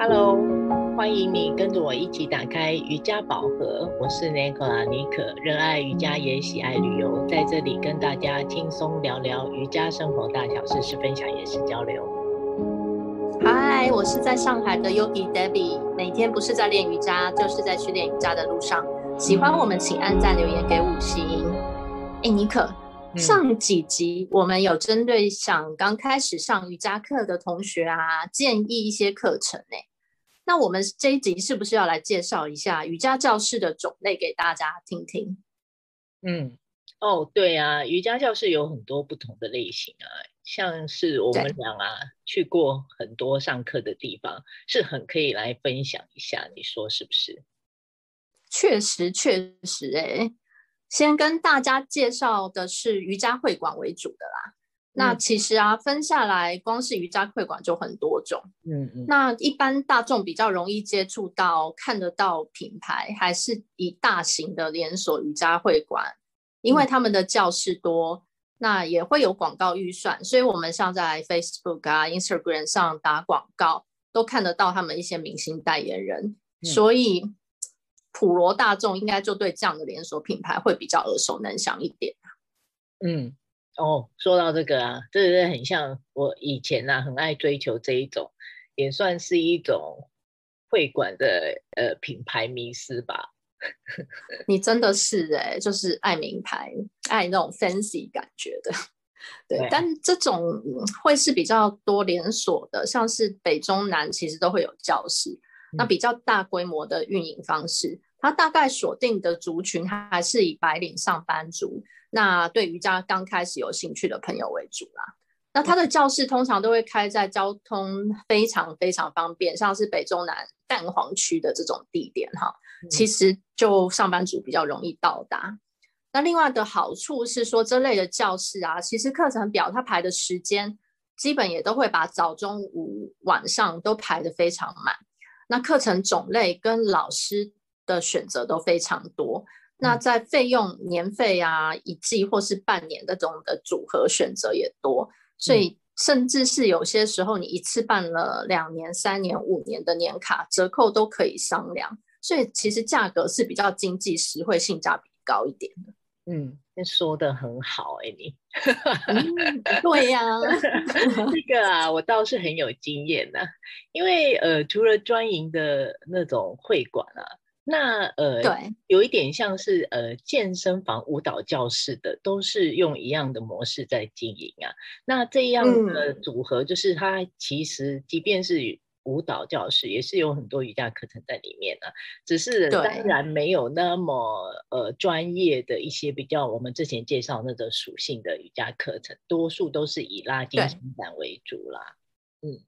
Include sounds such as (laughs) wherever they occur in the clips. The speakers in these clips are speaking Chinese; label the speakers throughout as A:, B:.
A: Hello，欢迎你跟着我一起打开瑜伽宝盒。我是 Nicola 妮可，热爱瑜伽也喜爱旅游，在这里跟大家轻松聊聊瑜伽生活大小事，是分享也是交流。
B: 嗨，我是在上海的 Yogi Debbie，每天不是在练瑜伽，就是在去练瑜伽的路上。喜欢我们，请按赞留言给五星。哎，妮可。上几集我们有针对想刚开始上瑜伽课的同学啊，建议一些课程呢。那我们这一集是不是要来介绍一下瑜伽教室的种类给大家听听？
A: 嗯，哦，对啊，瑜伽教室有很多不同的类型啊，像是我们俩啊去过很多上课的地方，是很可以来分享一下，你说是不是？
B: 确实，确实，哎。先跟大家介绍的是瑜伽会馆为主的啦。那其实啊，分下来光是瑜伽会馆就很多种。嗯嗯。那一般大众比较容易接触到、看得到品牌，还是以大型的连锁瑜伽会馆，因为他们的教室多，那也会有广告预算，所以我们像在 Facebook 啊、Instagram 上打广告，都看得到他们一些明星代言人，所以。普罗大众应该就对这样的连锁品牌会比较耳熟能详一点。
A: 嗯，哦，说到这个啊，这个很像我以前啊，很爱追求这一种，也算是一种会馆的呃品牌迷失吧。(laughs)
B: 你真的是哎、欸，就是爱名牌，爱那种 fancy 感觉的。(laughs) 对，对，但这种会是比较多连锁的，像是北中南其实都会有教室。那比较大规模的运营方式，它大概锁定的族群还是以白领上班族，那对瑜伽刚开始有兴趣的朋友为主啦。那他的教室通常都会开在交通非常非常方便，像是北中南蛋黄区的这种地点哈，其实就上班族比较容易到达。那另外的好处是说，这类的教室啊，其实课程表它排的时间，基本也都会把早中午晚上都排得非常满。那课程种类跟老师的选择都非常多，那在费用年费啊，一季或是半年的这种的组合选择也多，所以甚至是有些时候你一次办了两年、三年、五年的年卡，折扣都可以商量，所以其实价格是比较经济实惠、性价比高一点的。
A: 嗯，说的很好哎、欸，你、
B: 嗯，(laughs) 对呀、啊，
A: 这个啊，我倒是很有经验的、啊，因为呃，除了专营的那种会馆啊，那呃，对，有一点像是呃健身房、舞蹈教室的，都是用一样的模式在经营啊。那这样的组合，就是它其实即便是。舞蹈教室也是有很多瑜伽课程在里面的，只是当然没有那么呃专业的一些比较我们之前介绍那个属性的瑜伽课程，多数都是以拉筋伸展为主啦。嗯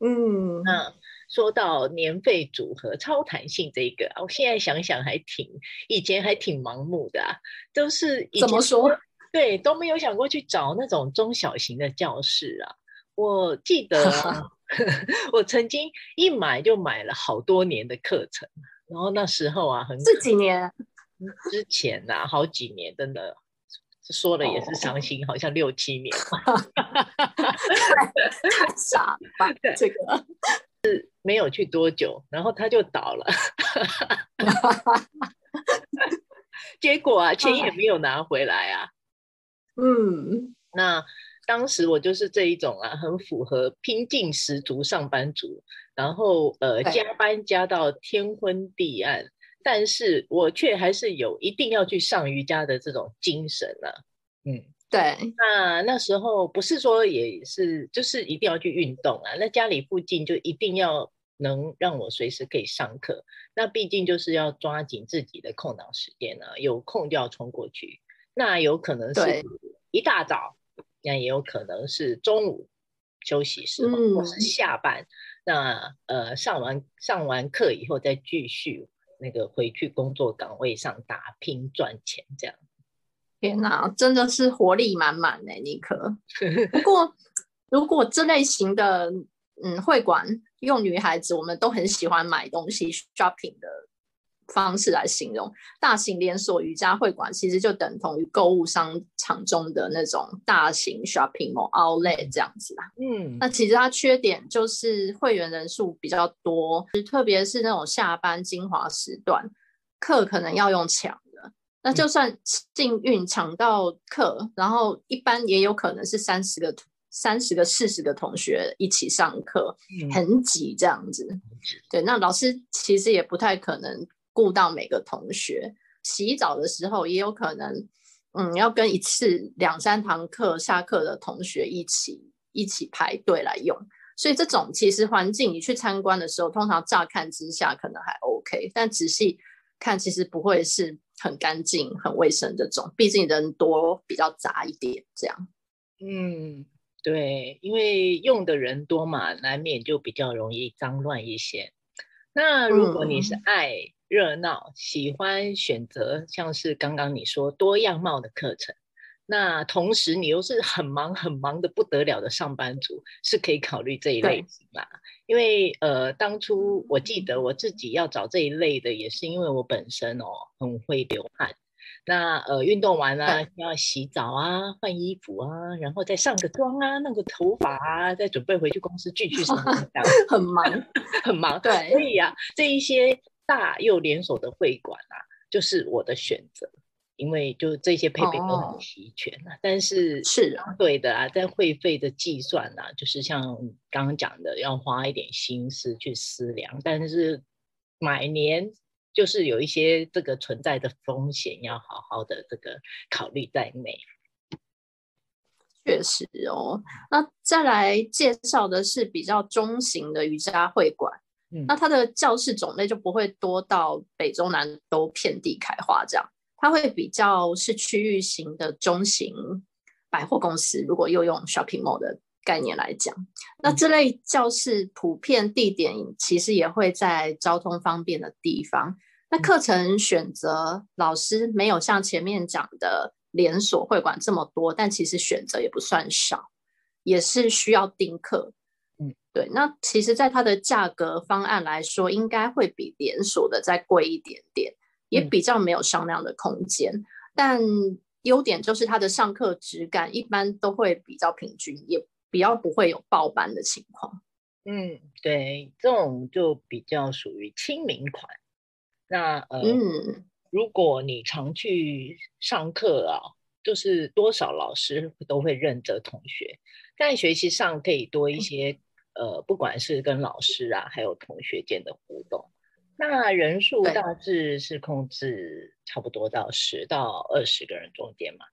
A: 嗯，那说到年费组合超弹性这个，我现在想想还挺以前还挺盲目的啊，都是以前
B: 怎么说？(laughs)
A: 对，都没有想过去找那种中小型的教室啊。我记得、啊。(laughs) 我曾经一买就买了好多年的课程，然后那时候啊，很
B: 这几年
A: 之前呐、啊，好几年，真的说了也是伤心，好像六七年，(laughs)
B: 太傻了吧？(laughs) 这个
A: 是没有去多久，然后他就倒了，(laughs) 结果啊，钱也没有拿回来啊。嗯，那。当时我就是这一种啊，很符合拼劲十足上班族，然后呃加班加到天昏地暗，但是我却还是有一定要去上瑜伽的这种精神啊。嗯，对。那那时候不是说也是，就是一定要去运动啊。那家里附近就一定要能让我随时可以上课。那毕竟就是要抓紧自己的空档时间啊，有空就要冲过去。那有可能是一大早。那也有可能是中午休息时候，嗯、或是下班。那呃，上完上完课以后，再继续那个回去工作岗位上打拼赚钱，这样。
B: 天哪，真的是活力满满呢，尼克。(laughs) 不过，如果这类型的嗯会馆用女孩子，我们都很喜欢买东西 shopping 的方式来形容，大型连锁瑜伽会馆其实就等同于购物商场中的那种大型 shopping mall outlet 这样子啦。嗯，那其实它缺点就是会员人数比较多，特别是那种下班精华时段，课可能要用抢的。那就算幸运抢到课，然后一般也有可能是三十个、三十个、四十个同学一起上课，很挤这样子。对，那老师其实也不太可能。顾到每个同学洗澡的时候，也有可能，嗯，要跟一次两三堂课下课的同学一起一起排队来用。所以这种其实环境，你去参观的时候，通常乍看之下可能还 OK，但仔细看其实不会是很干净、很卫生这种。毕竟人多，比较杂一点这样。
A: 嗯，对，因为用的人多嘛，难免就比较容易脏乱一些。那如果你是爱，嗯热闹，喜欢选择像是刚刚你说多样貌的课程，那同时你又是很忙很忙的不得了的上班族，是可以考虑这一类型啦。因为呃，当初我记得我自己要找这一类的，也是因为我本身哦很会流汗。那呃，运动完了，要洗澡啊，换衣服啊，然后再上个妆啊，弄个头发啊，再准备回去公司继续上班，
B: 很忙
A: 很忙。(laughs) 对，所以啊，这一些。大又连锁的会馆啊，就是我的选择，因为就这些配备都很齐全啊。哦、但是
B: 是啊，
A: 对的啊，在会费的计算啊，就是像刚刚讲的，要花一点心思去思量。但是买年就是有一些这个存在的风险，要好好的这个考虑在内。
B: 确实哦，那再来介绍的是比较中型的瑜伽会馆。那它的教室种类就不会多到北中南都遍地开花这样，它会比较是区域型的中型百货公司。如果又用 shopping mall 的概念来讲，那这类教室普遍地点其实也会在交通方便的地方。那课程选择老师没有像前面讲的连锁会馆这么多，但其实选择也不算少，也是需要订课。对，那其实，在它的价格方案来说，应该会比连锁的再贵一点点，也比较没有商量的空间。嗯、但优点就是它的上课质感一般都会比较平均，也比较不会有爆班的情况。
A: 嗯，对，这种就比较属于亲民款。那呃，嗯，如果你常去上课啊，就是多少老师都会认得同学，在学习上可以多一些、嗯。呃，不管是跟老师啊，还有同学间的互动，那人数大致是控制差不多到十到二十个人中间嘛。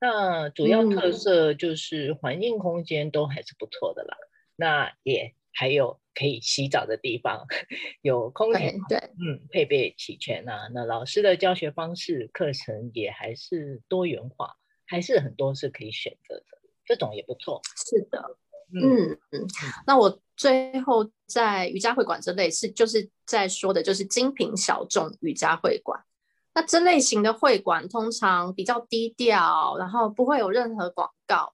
A: 那主要特色就是环境空间都还是不错的啦。嗯、那也还有可以洗澡的地方，有空调，
B: 对，
A: 嗯，配备齐全啊。那老师的教学方式、课程也还是多元化，还是很多是可以选择的，这种也不错。
B: 是的。嗯嗯，那我最后在瑜伽会馆这类是就是在说的，就是精品小众瑜伽会馆。那这类型的会馆通常比较低调，然后不会有任何广告。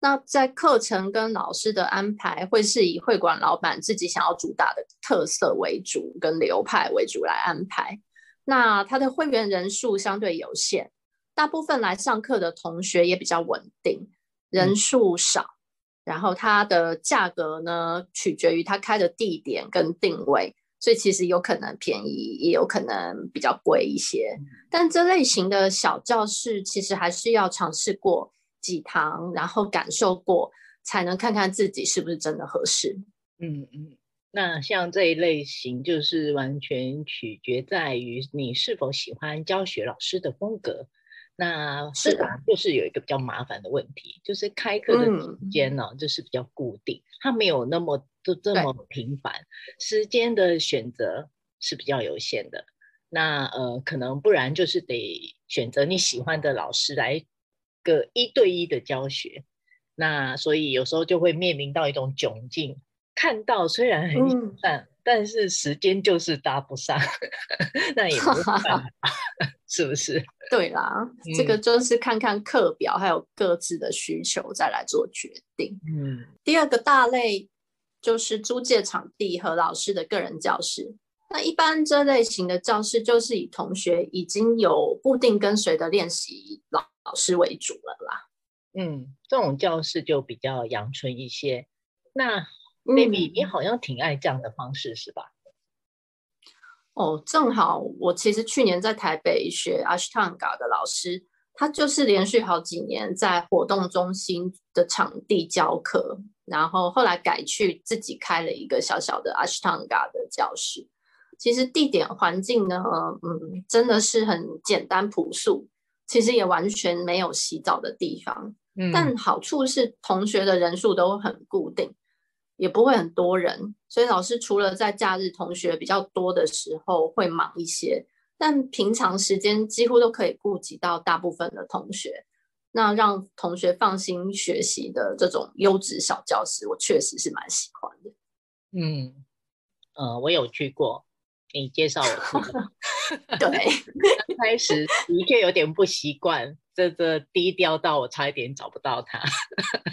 B: 那在课程跟老师的安排，会是以会馆老板自己想要主打的特色为主，跟流派为主来安排。那他的会员人数相对有限，大部分来上课的同学也比较稳定，人数少。嗯然后它的价格呢，取决于它开的地点跟定位，所以其实有可能便宜，也有可能比较贵一些。但这类型的小教室，其实还是要尝试过几堂，然后感受过，才能看看自己是不是真的合适。
A: 嗯嗯，那像这一类型，就是完全取决在于你是否喜欢教学老师的风格。那是的，就是有一个比较麻烦的问题，就是开课的时间呢，就是比较固定，它没有那么就这么频繁，时间的选择是比较有限的。那呃，可能不然就是得选择你喜欢的老师来个一对一的教学。那所以有时候就会面临到一种窘境，看到虽然很喜欢。但是时间就是搭不上，(laughs) 那也没办法，(laughs) 是不是？
B: 对啦，嗯、这个就是看看课表，还有各自的需求，再来做决定。嗯，第二个大类就是租借场地和老师的个人教室。那一般这类型的教室就是以同学已经有固定跟随的练习老老师为主了啦。
A: 嗯，这种教室就比较阳春一些。那 Baby，你好像挺爱这样的方式是吧？
B: 哦，正好我其实去年在台北学 Ashtanga 的老师，他就是连续好几年在活动中心的场地教课，然后后来改去自己开了一个小小的 Ashtanga 的教室。其实地点环境呢，嗯，真的是很简单朴素，其实也完全没有洗澡的地方。嗯，但好处是同学的人数都很固定。也不会很多人，所以老师除了在假日同学比较多的时候会忙一些，但平常时间几乎都可以顾及到大部分的同学，那让同学放心学习的这种优质小教室，我确实是蛮喜欢的。
A: 嗯，呃，我有去过。你介绍我去 (laughs) (laughs)
B: 对，
A: 刚开始的确有点不习惯，这这低调到我差一点找不到他。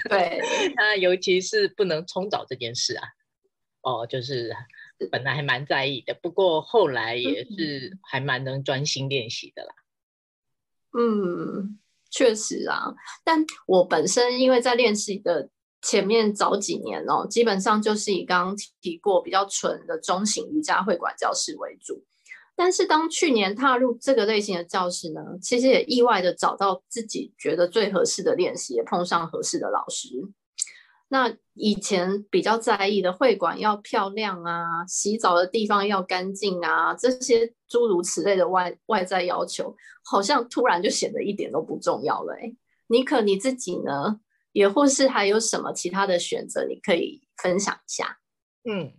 B: 对，(laughs)
A: 那尤其是不能冲澡这件事啊，哦，就是本来还蛮在意的，不过后来也是还蛮能专心练习的啦。
B: 嗯，确实啊，但我本身因为在练习的。前面早几年哦，基本上就是以刚刚提过比较纯的中型瑜伽会馆教室为主。但是当去年踏入这个类型的教室呢，其实也意外的找到自己觉得最合适的练习，也碰上合适的老师。那以前比较在意的会馆要漂亮啊，洗澡的地方要干净啊，这些诸如此类的外外在要求，好像突然就显得一点都不重要了。哎，妮可你自己呢？也或是还有什么其他的选择，你可以分享一下。
A: 嗯，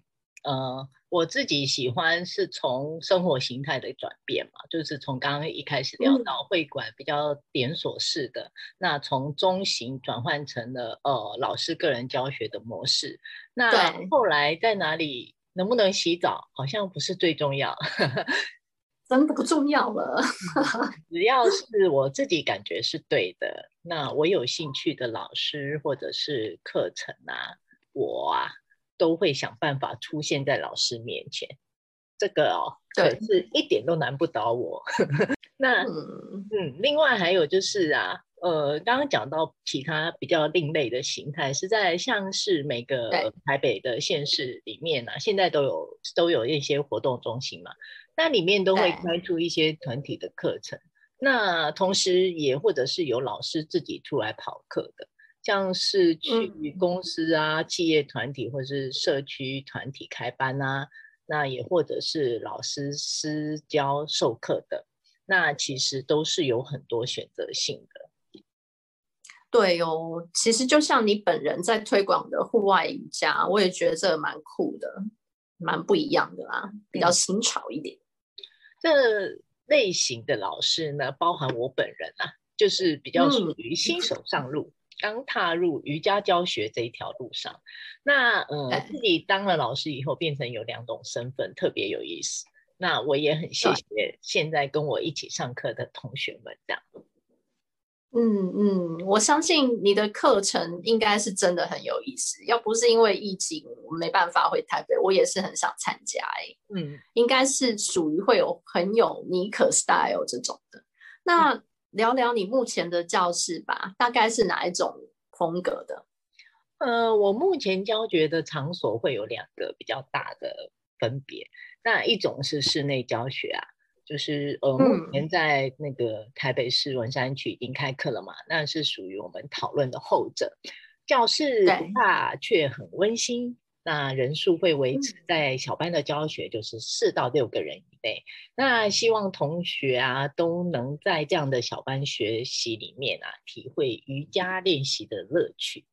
A: 呃，我自己喜欢是从生活形态的转变嘛，就是从刚刚一开始聊到会馆比较连锁式的，嗯、那从中型转换成了呃老师个人教学的模式。那后来在哪里能不能洗澡，好像不是最重要。(laughs)
B: 真的不重要了，
A: 只要是我自己感觉是对的，那我有兴趣的老师或者是课程啊，我啊都会想办法出现在老师面前。这个哦，对，可是一点都难不倒我。(laughs) 那嗯，嗯，另外还有就是啊，呃，刚刚讲到其他比较另类的形态，是在像是每个台北的县市里面啊，现在都有都有一些活动中心嘛。那里面都会开出一些团体的课程，那同时也或者是有老师自己出来跑课的，像是去公司啊、嗯、企业团体或是社区团体开班啊，那也或者是老师私教授课的，那其实都是有很多选择性的。
B: 对哦，其实就像你本人在推广的户外瑜伽，我也觉得这蛮酷的，蛮不一样的啦，比较新潮一点。嗯
A: 这类型的老师呢，包含我本人啊，就是比较属于新手上路，嗯、刚踏入瑜伽教学这一条路上。那呃，自己当了老师以后，变成有两种身份，特别有意思。那我也很谢谢现在跟我一起上课的同学们，这样。
B: 嗯嗯，我相信你的课程应该是真的很有意思。要不是因为疫情，我没办法回台北，我也是很想参加。哎，嗯，应该是属于会有很有尼可 style 这种的。那聊聊你目前的教室吧，大概是哪一种风格的？
A: 呃，我目前教学的场所会有两个比较大的分别。那一种是室内教学啊。就是呃，目前在那个台北市文山区已经开课了嘛，嗯、那是属于我们讨论的后者。教室不大却很温馨，那人数会维持在小班的教学，就是四到六个人以内。嗯、那希望同学啊都能在这样的小班学习里面啊，体会瑜伽练习的乐趣，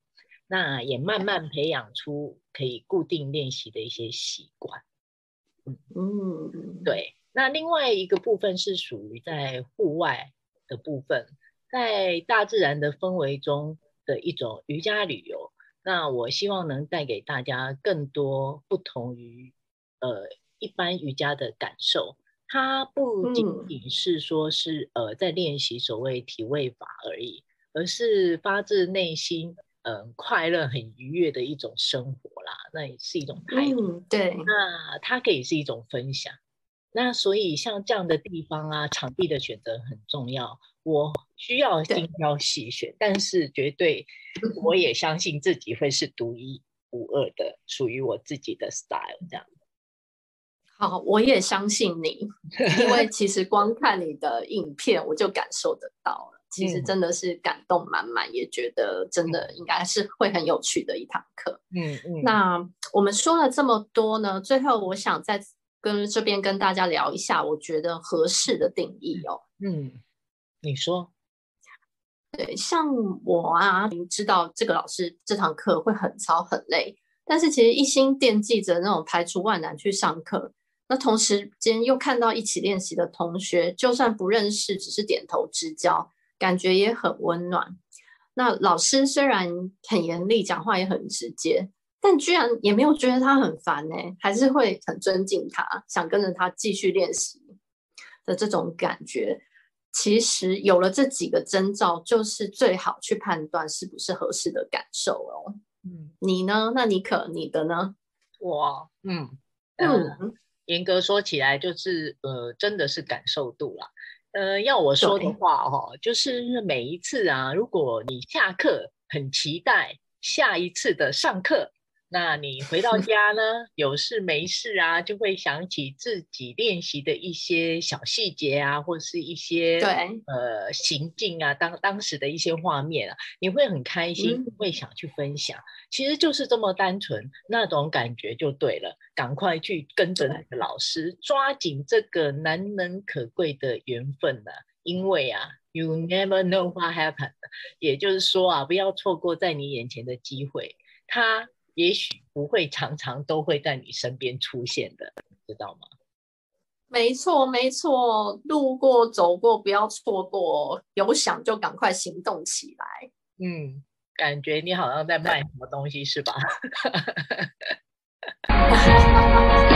A: 那也慢慢培养出可以固定练习的一些习惯。嗯嗯，对。那另外一个部分是属于在户外的部分，在大自然的氛围中的一种瑜伽旅游。那我希望能带给大家更多不同于呃一般瑜伽的感受。它不仅仅是说是呃在练习所谓体位法而已，而是发自内心嗯快乐、很愉悦的一种生活啦。那也是一种态度。
B: 嗯，对。
A: 那它可以是一种分享。那所以像这样的地方啊，场地的选择很重要。我需要精挑细选，但是绝对我也相信自己会是独一无二的，属于我自己的 style 这样。
B: 好，我也相信你，因为其实光看你的影片，我就感受得到了。其实真的是感动满满，嗯、也觉得真的应该是会很有趣的一堂课。
A: 嗯嗯。
B: 那我们说了这么多呢，最后我想再跟这边跟大家聊一下，我觉得合适的定义哦。
A: 嗯，你说。
B: 对，像我啊，你知道这个老师这堂课会很操很累，但是其实一心惦记着那种排除万难去上课。那同时间又看到一起练习的同学，就算不认识，只是点头之交，感觉也很温暖。那老师虽然很严厉，讲话也很直接，但居然也没有觉得他很烦呢，还是会很尊敬他，想跟着他继续练习的这种感觉。其实有了这几个征兆，就是最好去判断是不是合适的感受哦。嗯，你呢？那你可你的呢？
A: 我，嗯嗯。嗯严格说起来，就是呃，真的是感受度啦。呃，要我说的话哈、哦，就是每一次啊，如果你下课很期待下一次的上课。那你回到家呢，有事没事啊，就会想起自己练习的一些小细节啊，或者是一些
B: 对
A: 呃行径啊，当当时的一些画面啊，你会很开心，会想去分享。嗯、其实就是这么单纯，那种感觉就对了。赶快去跟着那个老师，抓紧这个难能可贵的缘分呢、啊，因为啊，you never know what happened，也就是说啊，不要错过在你眼前的机会，他。也许不会常常都会在你身边出现的，知道吗？
B: 没错，没错，路过走过不要错过，有想就赶快行动起来。
A: 嗯，感觉你好像在卖什么东西是吧？(laughs)